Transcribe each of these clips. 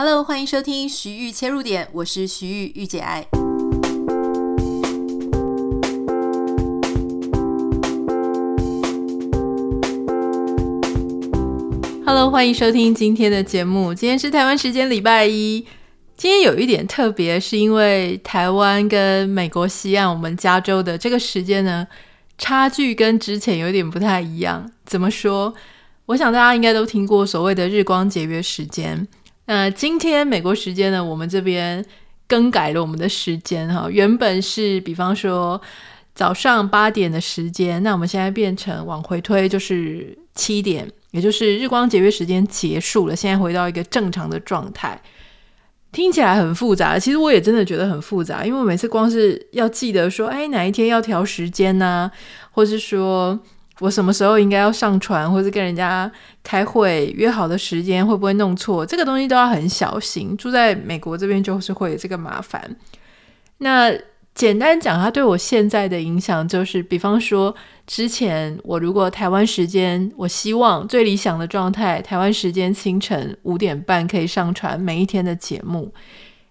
Hello，欢迎收听徐玉切入点，我是徐玉玉姐爱。Hello，欢迎收听今天的节目。今天是台湾时间礼拜一。今天有一点特别，是因为台湾跟美国西岸，我们加州的这个时间呢，差距跟之前有点不太一样。怎么说？我想大家应该都听过所谓的日光节约时间。那今天美国时间呢，我们这边更改了我们的时间哈，原本是比方说早上八点的时间，那我们现在变成往回推，就是七点，也就是日光节约时间结束了，现在回到一个正常的状态。听起来很复杂，其实我也真的觉得很复杂，因为我每次光是要记得说，哎，哪一天要调时间呢？或是说。我什么时候应该要上传，或是跟人家开会约好的时间会不会弄错？这个东西都要很小心。住在美国这边就是会有这个麻烦。那简单讲，它对我现在的影响就是，比方说之前我如果台湾时间，我希望最理想的状态，台湾时间清晨五点半可以上传每一天的节目。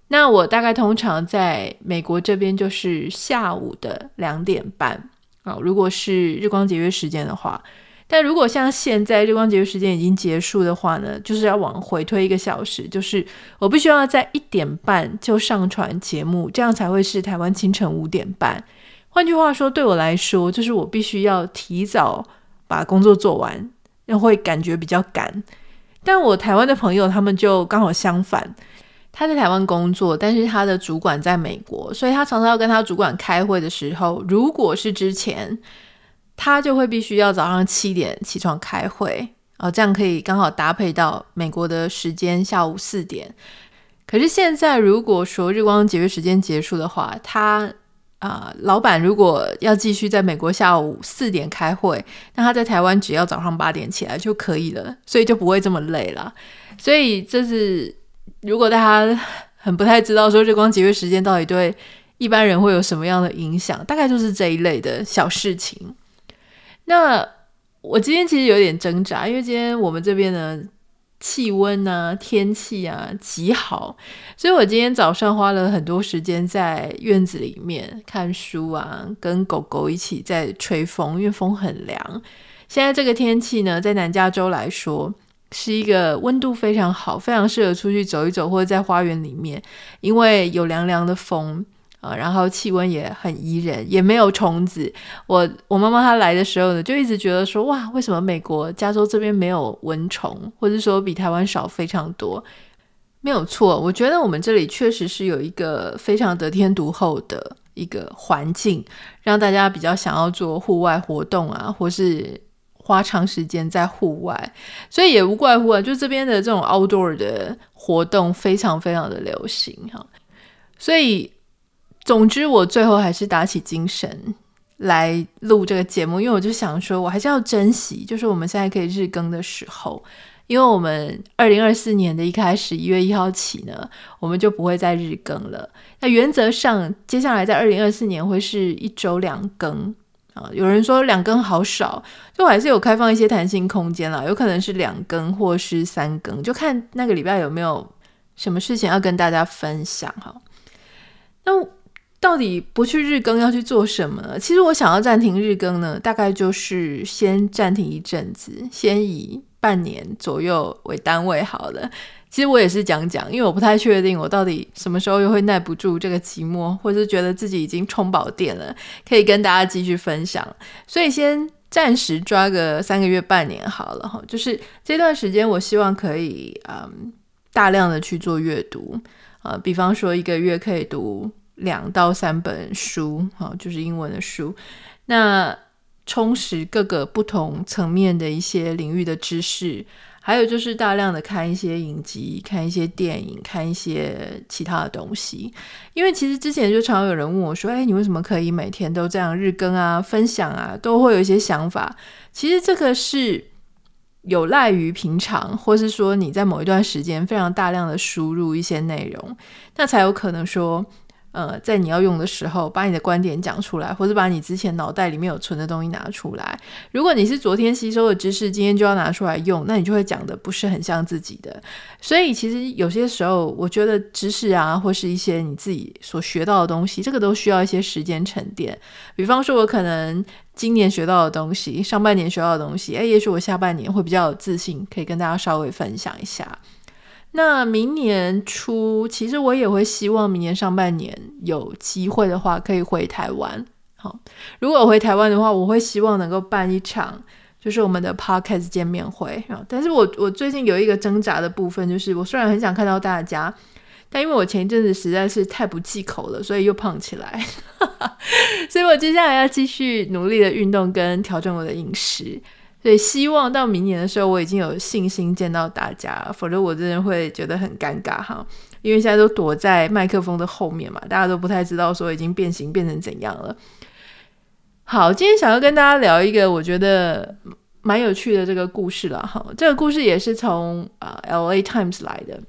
那我大概通常在美国这边就是下午的两点半。哦，如果是日光节约时间的话，但如果像现在日光节约时间已经结束的话呢，就是要往回推一个小时，就是我必须要在一点半就上传节目，这样才会是台湾清晨五点半。换句话说，对我来说，就是我必须要提早把工作做完，那会感觉比较赶。但我台湾的朋友他们就刚好相反。他在台湾工作，但是他的主管在美国，所以他常常要跟他主管开会的时候，如果是之前，他就会必须要早上七点起床开会，哦，这样可以刚好搭配到美国的时间下午四点。可是现在如果说日光节约时间结束的话，他啊、老板如果要继续在美国下午四点开会，那他在台湾只要早上八点起来就可以了，所以就不会这么累了。所以这是。如果大家很不太知道说日光节约时间到底对一般人会有什么样的影响，大概就是这一类的小事情。那我今天其实有点挣扎，因为今天我们这边的气温啊、天气啊极好，所以我今天早上花了很多时间在院子里面看书啊，跟狗狗一起在吹风，因为风很凉。现在这个天气呢，在南加州来说。是一个温度非常好，非常适合出去走一走，或者在花园里面，因为有凉凉的风啊，然后气温也很宜人，也没有虫子。我 我妈妈她来的时候呢，就一直觉得说，哇，为什么美国加州这边没有蚊虫，或者说比台湾少非常多？没有错，我觉得我们这里确实是有一个非常得天独厚的一个环境，让大家比较想要做户外活动啊，或是。花长时间在户外，所以也无怪乎啊，就这边的这种 outdoor 的活动非常非常的流行哈。所以，总之我最后还是打起精神来录这个节目，因为我就想说，我还是要珍惜，就是我们现在可以日更的时候，因为我们二零二四年的一开始一月一号起呢，我们就不会再日更了。那原则上，接下来在二零二四年会是一周两更。有人说两更好少，就还是有开放一些弹性空间啦，有可能是两更或是三更，就看那个礼拜有没有什么事情要跟大家分享哈。那到底不去日更要去做什么呢？其实我想要暂停日更呢，大概就是先暂停一阵子，先以半年左右为单位好了。其实我也是讲讲，因为我不太确定我到底什么时候又会耐不住这个寂寞，或者是觉得自己已经充饱电了，可以跟大家继续分享。所以先暂时抓个三个月、半年好了哈。就是这段时间，我希望可以嗯大量的去做阅读啊、呃，比方说一个月可以读两到三本书，哈，就是英文的书，那充实各个不同层面的一些领域的知识。还有就是大量的看一些影集，看一些电影，看一些其他的东西。因为其实之前就常有人问我说：“哎，你为什么可以每天都这样日更啊、分享啊，都会有一些想法？”其实这个是有赖于平常，或是说你在某一段时间非常大量的输入一些内容，那才有可能说，呃，在你要用的时候，把你的观点讲出来，或者把你之前脑袋里面有存的东西拿出来。如果你是昨天吸收的知识，今天就要拿出来用，那你就会讲的不是很像自己的。所以，其实有些时候，我觉得知识啊，或是一些你自己所学到的东西，这个都需要一些时间沉淀。比方说，我可能今年学到的东西，上半年学到的东西，诶，也许我下半年会比较有自信，可以跟大家稍微分享一下。那明年初，其实我也会希望明年上半年有机会的话，可以回台湾。好，如果回台湾的话，我会希望能够办一场，就是我们的 podcast 见面会。但是我我最近有一个挣扎的部分，就是我虽然很想看到大家，但因为我前一阵子实在是太不忌口了，所以又胖起来。所以我接下来要继续努力的运动跟调整我的饮食。所以希望到明年的时候，我已经有信心见到大家，否则我真的会觉得很尴尬哈。因为现在都躲在麦克风的后面嘛，大家都不太知道说已经变形变成怎样了。好，今天想要跟大家聊一个我觉得蛮有趣的这个故事了哈。这个故事也是从啊、LA Times 来的。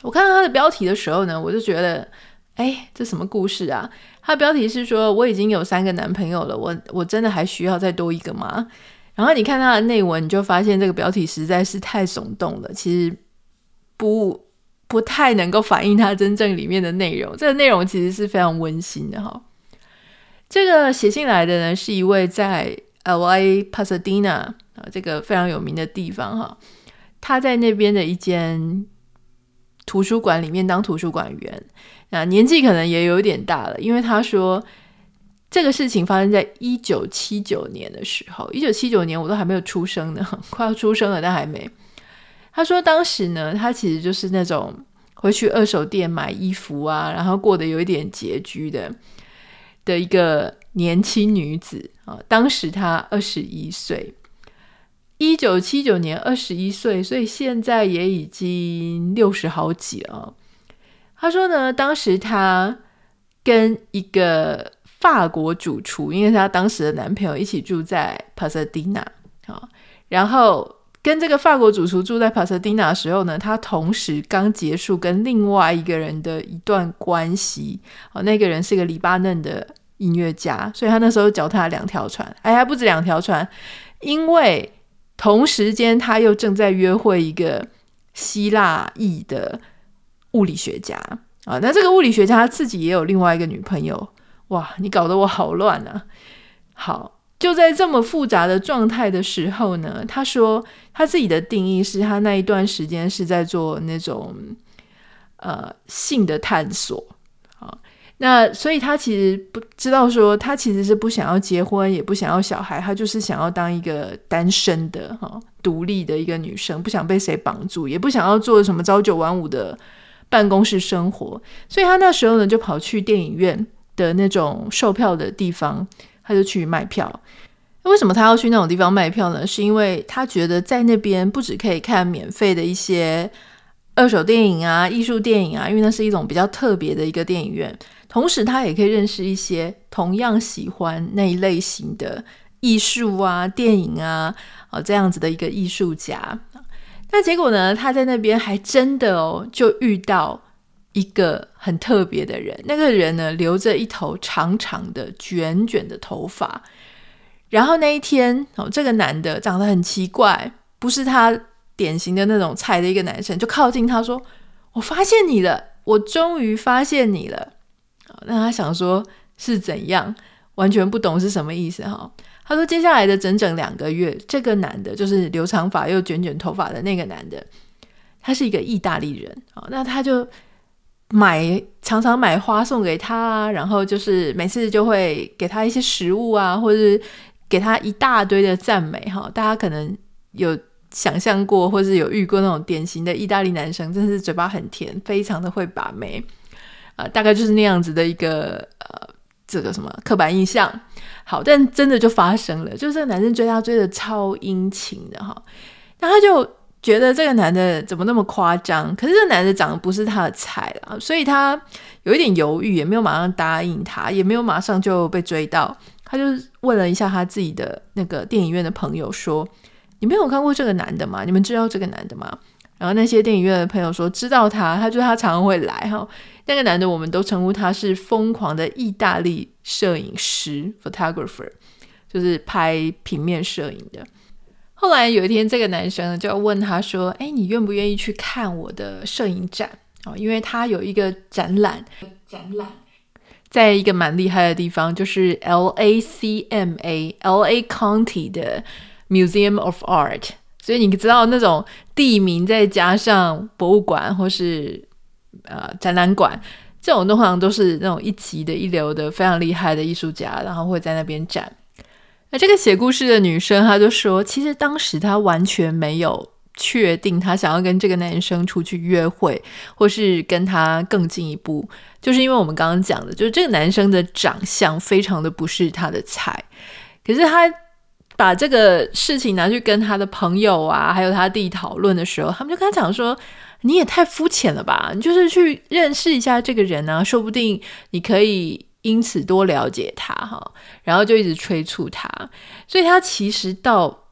我看到它的标题的时候呢，我就觉得，哎，这什么故事啊？它的标题是说我已经有三个男朋友了，我我真的还需要再多一个吗？然后你看他的内文，你就发现这个标题实在是太耸动了，其实不不太能够反映他真正里面的内容。这个内容其实是非常温馨的哈。这个写信来的呢，是一位在 LA Pasadena 啊这个非常有名的地方哈，他在那边的一间图书馆里面当图书馆员，啊年纪可能也有点大了，因为他说。这个事情发生在一九七九年的时候，一九七九年我都还没有出生呢，快要出生了，但还没。他说当时呢，他其实就是那种会去二手店买衣服啊，然后过得有一点拮据的的一个年轻女子啊。当时她二十一岁，一九七九年二十一岁，所以现在也已经六十好几了。他说呢，当时他跟一个。法国主厨，因为是他当时的男朋友一起住在帕萨蒂娜啊，然后跟这个法国主厨住在帕萨蒂娜的时候呢，他同时刚结束跟另外一个人的一段关系，哦，那个人是个黎巴嫩的音乐家，所以他那时候脚踏两条船，哎，还不止两条船，因为同时间他又正在约会一个希腊裔的物理学家啊，那这个物理学家他自己也有另外一个女朋友。哇，你搞得我好乱啊！好，就在这么复杂的状态的时候呢，他说他自己的定义是他那一段时间是在做那种呃性的探索啊。那所以他其实不知道说他其实是不想要结婚，也不想要小孩，他就是想要当一个单身的哈独立的一个女生，不想被谁绑住，也不想要做什么朝九晚五的办公室生活。所以他那时候呢，就跑去电影院。的那种售票的地方，他就去卖票。为什么他要去那种地方卖票呢？是因为他觉得在那边不只可以看免费的一些二手电影啊、艺术电影啊，因为那是一种比较特别的一个电影院。同时，他也可以认识一些同样喜欢那一类型的艺术啊、电影啊啊这样子的一个艺术家。那结果呢？他在那边还真的哦，就遇到。一个很特别的人，那个人呢，留着一头长长的卷卷的头发。然后那一天哦，这个男的长得很奇怪，不是他典型的那种菜的一个男生，就靠近他说：“我发现你了，我终于发现你了。”那他想说是怎样，完全不懂是什么意思哈。他说接下来的整整两个月，这个男的就是留长发又卷卷头发的那个男的，他是一个意大利人啊，那他就。买常常买花送给他啊，然后就是每次就会给他一些食物啊，或者是给他一大堆的赞美哈。大家可能有想象过，或是有遇过那种典型的意大利男生，真是嘴巴很甜，非常的会把妹啊，大概就是那样子的一个呃，这个什么刻板印象。好，但真的就发生了，就是这个男生追他追的超殷勤的哈，那他就。觉得这个男的怎么那么夸张？可是这个男的长得不是他的菜啦，所以他有一点犹豫，也没有马上答应他，也没有马上就被追到。他就问了一下他自己的那个电影院的朋友说：“你没有看过这个男的吗？你们知道这个男的吗？”然后那些电影院的朋友说知道他，他就他常常会来哈。那个男的，我们都称呼他是疯狂的意大利摄影师 （photographer），就是拍平面摄影的。后来有一天，这个男生呢就要问他说：“哎，你愿不愿意去看我的摄影展？哦，因为他有一个展览，展览在一个蛮厉害的地方，就是 LACMA（LA County） 的 Museum of Art。所以你知道那种地名再加上博物馆或是呃展览馆，这种通常都是那种一级的一流的非常厉害的艺术家，然后会在那边展。”那这个写故事的女生，她就说，其实当时她完全没有确定她想要跟这个男生出去约会，或是跟他更进一步，就是因为我们刚刚讲的，就是这个男生的长相非常的不是她的菜。可是她把这个事情拿去跟他的朋友啊，还有他弟讨论的时候，他们就跟他讲说：“你也太肤浅了吧！你就是去认识一下这个人啊，说不定你可以。”因此多了解他哈，然后就一直催促他，所以他其实到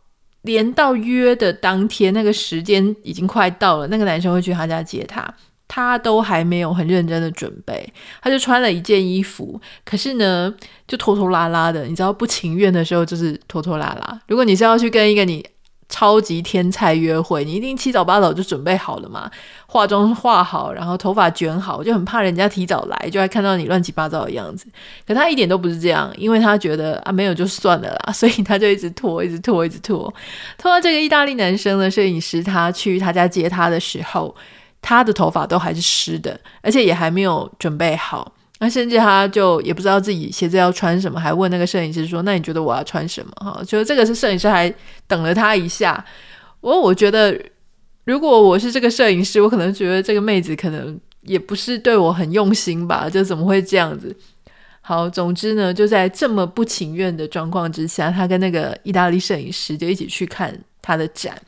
连到约的当天，那个时间已经快到了，那个男生会去他家接他，他都还没有很认真的准备，他就穿了一件衣服，可是呢就拖拖拉拉的，你知道不情愿的时候就是拖拖拉拉。如果你是要去跟一个你超级天菜约会，你一定七早八早就准备好了嘛，化妆化好，然后头发卷好，就很怕人家提早来，就会看到你乱七八糟的样子。可他一点都不是这样，因为他觉得啊没有就算了啦，所以他就一直拖，一直拖，一直拖，拖到这个意大利男生的摄影师他去他家接他的时候，他的头发都还是湿的，而且也还没有准备好。那甚至他就也不知道自己鞋子要穿什么，还问那个摄影师说：“那你觉得我要穿什么？”哈，就这个是摄影师还等了他一下。我我觉得，如果我是这个摄影师，我可能觉得这个妹子可能也不是对我很用心吧？就怎么会这样子？好，总之呢，就在这么不情愿的状况之下，他跟那个意大利摄影师就一起去看他的展，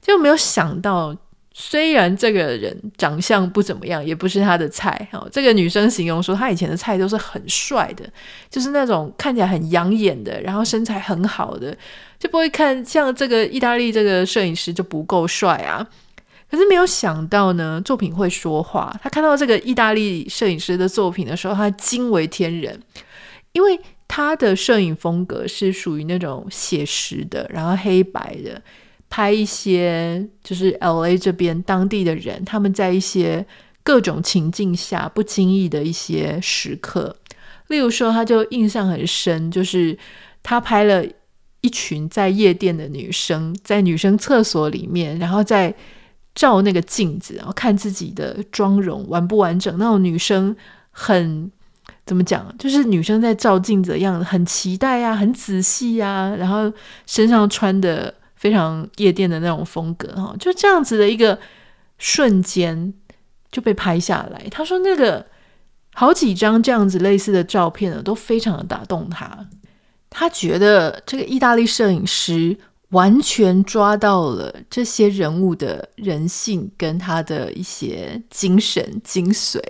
就没有想到。虽然这个人长相不怎么样，也不是他的菜。哈，这个女生形容说，她以前的菜都是很帅的，就是那种看起来很养眼的，然后身材很好的，就不会看像这个意大利这个摄影师就不够帅啊。可是没有想到呢，作品会说话。他看到这个意大利摄影师的作品的时候，他惊为天人，因为他的摄影风格是属于那种写实的，然后黑白的。拍一些就是 LA 这边当地的人，他们在一些各种情境下不经意的一些时刻，例如说，他就印象很深，就是他拍了一群在夜店的女生，在女生厕所里面，然后在照那个镜子，然后看自己的妆容完不完整。那种女生很怎么讲，就是女生在照镜子的样子，很期待呀、啊，很仔细呀、啊，然后身上穿的。非常夜店的那种风格哈，就这样子的一个瞬间就被拍下来。他说那个好几张这样子类似的照片呢，都非常的打动他。他觉得这个意大利摄影师完全抓到了这些人物的人性跟他的一些精神精髓。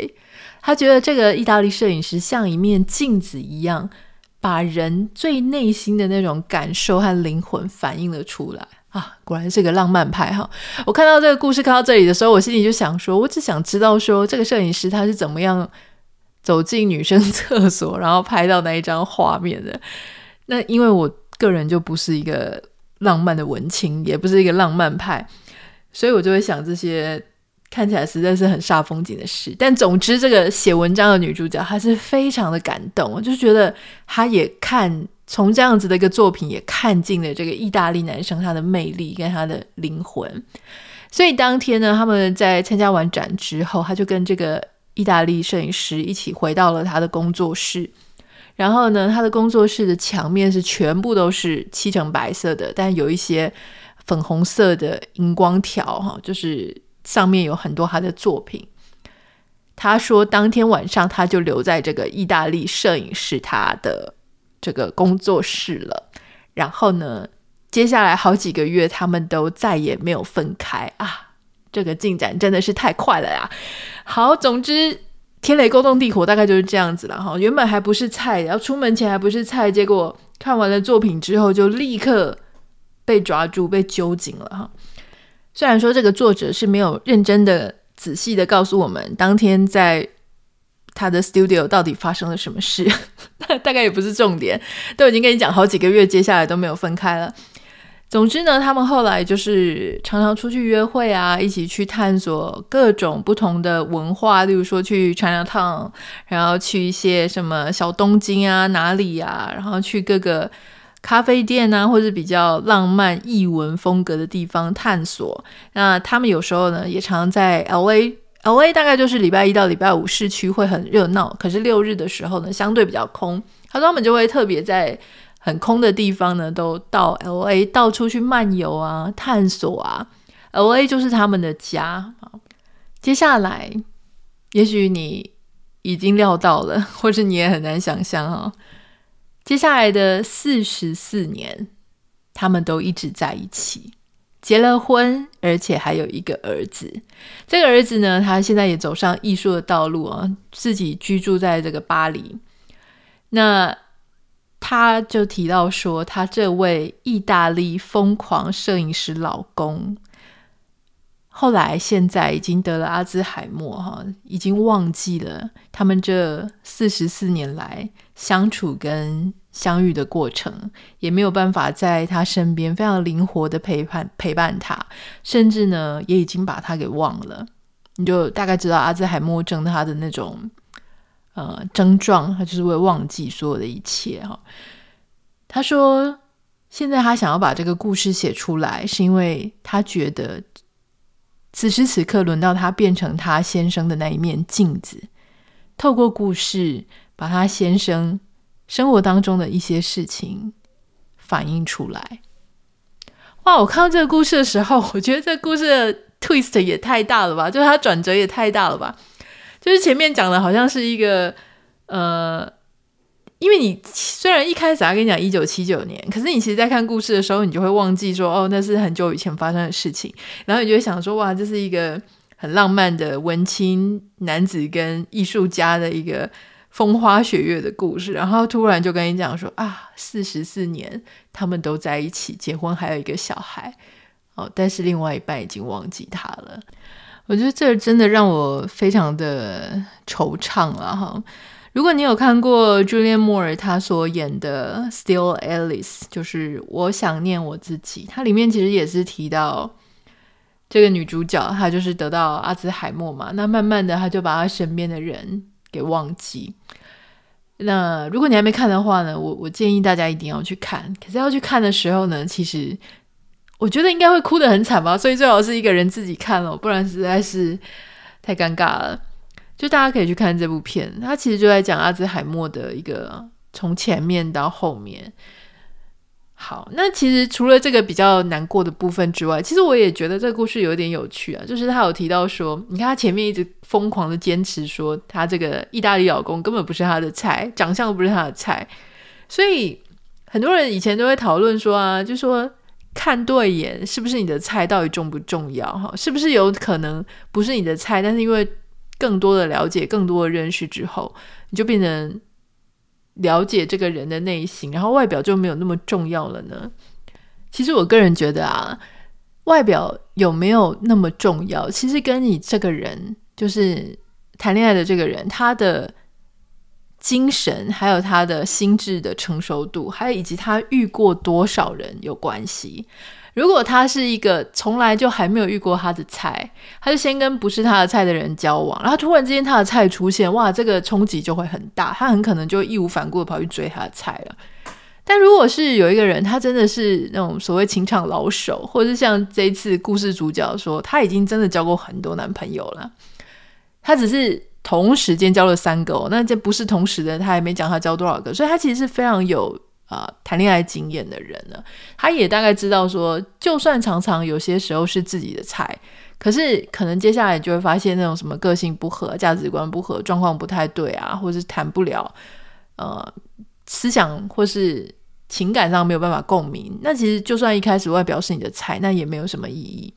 他觉得这个意大利摄影师像一面镜子一样。把人最内心的那种感受和灵魂反映了出来啊！果然是个浪漫派哈！我看到这个故事看到这里的时候，我心里就想说，我只想知道说这个摄影师他是怎么样走进女生厕所，然后拍到那一张画面的。那因为我个人就不是一个浪漫的文青，也不是一个浪漫派，所以我就会想这些。看起来实在是很煞风景的事，但总之，这个写文章的女主角她是非常的感动。我就觉得她也看从这样子的一个作品，也看尽了这个意大利男生他的魅力跟他的灵魂。所以当天呢，他们在参加完展之后，他就跟这个意大利摄影师一起回到了他的工作室。然后呢，他的工作室的墙面是全部都是漆成白色的，但有一些粉红色的荧光条，哈，就是。上面有很多他的作品。他说，当天晚上他就留在这个意大利摄影师他的这个工作室了。然后呢，接下来好几个月，他们都再也没有分开啊！这个进展真的是太快了呀！好，总之天雷勾动地火，大概就是这样子了哈。原本还不是菜，然后出门前还不是菜，结果看完了作品之后，就立刻被抓住，被揪紧了哈。虽然说这个作者是没有认真的、仔细的告诉我们当天在他的 studio 到底发生了什么事，大概也不是重点，都已经跟你讲好几个月，接下来都没有分开了。总之呢，他们后来就是常常出去约会啊，一起去探索各种不同的文化，例如说去 Chinatown，然后去一些什么小东京啊、哪里啊，然后去各个咖啡店啊，或者比较浪漫异文风格的地方探索。那他们有时候呢，也常在 LA，LA 大概就是礼拜一到礼拜五市区会很热闹，可是六日的时候呢，相对比较空，他说他们就会特别在。很空的地方呢，都到 LA 到处去漫游啊、探索啊。LA 就是他们的家。接下来，也许你已经料到了，或者你也很难想象哦。接下来的四十四年，他们都一直在一起，结了婚，而且还有一个儿子。这个儿子呢，他现在也走上艺术的道路啊，自己居住在这个巴黎。那。他就提到说，他这位意大利疯狂摄影师老公，后来现在已经得了阿兹海默，哈，已经忘记了他们这四十四年来相处跟相遇的过程，也没有办法在他身边非常灵活的陪伴陪伴他，甚至呢，也已经把他给忘了。你就大概知道阿兹海默症他的那种。呃，症状他就是会忘记所有的一切哈。他说，现在他想要把这个故事写出来，是因为他觉得此时此刻轮到他变成他先生的那一面镜子，透过故事把他先生生活当中的一些事情反映出来。哇，我看到这个故事的时候，我觉得这故事的 twist 也太大了吧，就是它转折也太大了吧。就是前面讲的好像是一个，呃，因为你虽然一开始他跟你讲一九七九年，可是你其实，在看故事的时候，你就会忘记说，哦，那是很久以前发生的事情，然后你就会想说，哇，这是一个很浪漫的文青男子跟艺术家的一个风花雪月的故事，然后突然就跟你讲说，啊，四十四年他们都在一起，结婚还有一个小孩，哦，但是另外一半已经忘记他了。我觉得这真的让我非常的惆怅了哈。如果你有看过 Julian Moore 她所演的《Still Alice》，就是我想念我自己，它里面其实也是提到这个女主角，她就是得到阿兹海默嘛，那慢慢的她就把她身边的人给忘记。那如果你还没看的话呢，我我建议大家一定要去看。可是要去看的时候呢，其实。我觉得应该会哭得很惨吧，所以最好是一个人自己看了，不然实在是太尴尬了。就大家可以去看这部片，它其实就在讲阿兹海默的一个从前面到后面。好，那其实除了这个比较难过的部分之外，其实我也觉得这个故事有点有趣啊。就是他有提到说，你看他前面一直疯狂的坚持说，他这个意大利老公根本不是他的菜，长相不是他的菜，所以很多人以前都会讨论说啊，就说。看对眼是不是你的菜，到底重不重要？哈，是不是有可能不是你的菜，但是因为更多的了解、更多的认识之后，你就变成了解这个人的内心，然后外表就没有那么重要了呢？其实我个人觉得啊，外表有没有那么重要，其实跟你这个人，就是谈恋爱的这个人，他的。精神，还有他的心智的成熟度，还有以及他遇过多少人有关系。如果他是一个从来就还没有遇过他的菜，他就先跟不是他的菜的人交往，然后突然之间他的菜出现，哇，这个冲击就会很大，他很可能就义无反顾的跑去追他的菜了。但如果是有一个人，他真的是那种所谓情场老手，或者是像这一次故事主角说，他已经真的交过很多男朋友了，他只是。同时间交了三个哦，那这不是同时的，他还没讲他交多少个，所以他其实是非常有啊谈恋爱经验的人呢。他也大概知道说，就算常常有些时候是自己的菜，可是可能接下来就会发现那种什么个性不合、价值观不合、状况不太对啊，或是谈不了，呃，思想或是情感上没有办法共鸣。那其实就算一开始外表是你的菜，那也没有什么意义。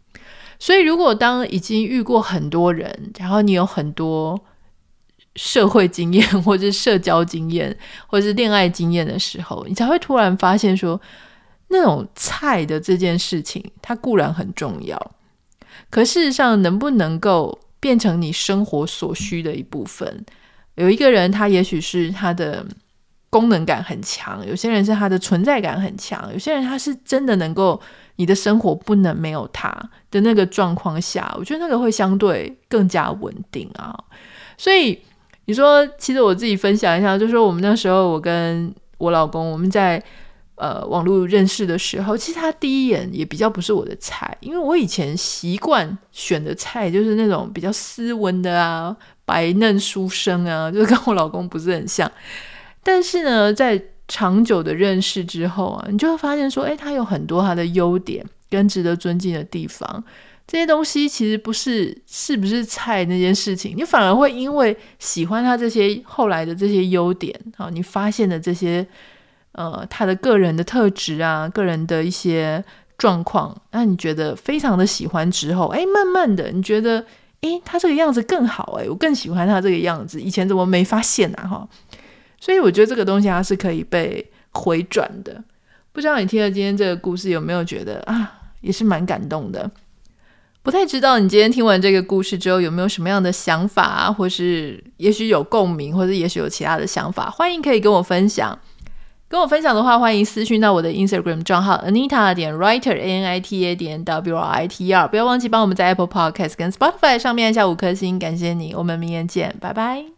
所以如果当已经遇过很多人，然后你有很多。社会经验，或者是社交经验，或者是恋爱经验的时候，你才会突然发现说，那种菜的这件事情，它固然很重要，可事实上，能不能够变成你生活所需的一部分？有一个人，他也许是他的功能感很强；有些人是他的存在感很强；有些人他是真的能够，你的生活不能没有他的那个状况下，我觉得那个会相对更加稳定啊。所以你说，其实我自己分享一下，就是说我们那时候，我跟我老公我们在。呃，网络认识的时候，其实他第一眼也比较不是我的菜，因为我以前习惯选的菜就是那种比较斯文的啊，白嫩书生啊，就是跟我老公不是很像。但是呢，在长久的认识之后啊，你就会发现说，诶，他有很多他的优点跟值得尊敬的地方。这些东西其实不是是不是菜那件事情，你反而会因为喜欢他这些后来的这些优点啊，你发现的这些。呃，他的个人的特质啊，个人的一些状况，那你觉得非常的喜欢之后，哎，慢慢的你觉得，哎，他这个样子更好，哎，我更喜欢他这个样子，以前怎么没发现呢？哈，所以我觉得这个东西它是可以被回转的。不知道你听了今天这个故事有没有觉得啊，也是蛮感动的。不太知道你今天听完这个故事之后有没有什么样的想法啊，或是也许有共鸣，或者也许有其他的想法，欢迎可以跟我分享。跟我分享的话，欢迎私讯到我的 Instagram 账号 Anita 点 Writer A N I T A 点 W R I T E R。不要忘记帮我们在 Apple Podcast 跟 Spotify 上面按下五颗星，感谢你。我们明天见，拜拜。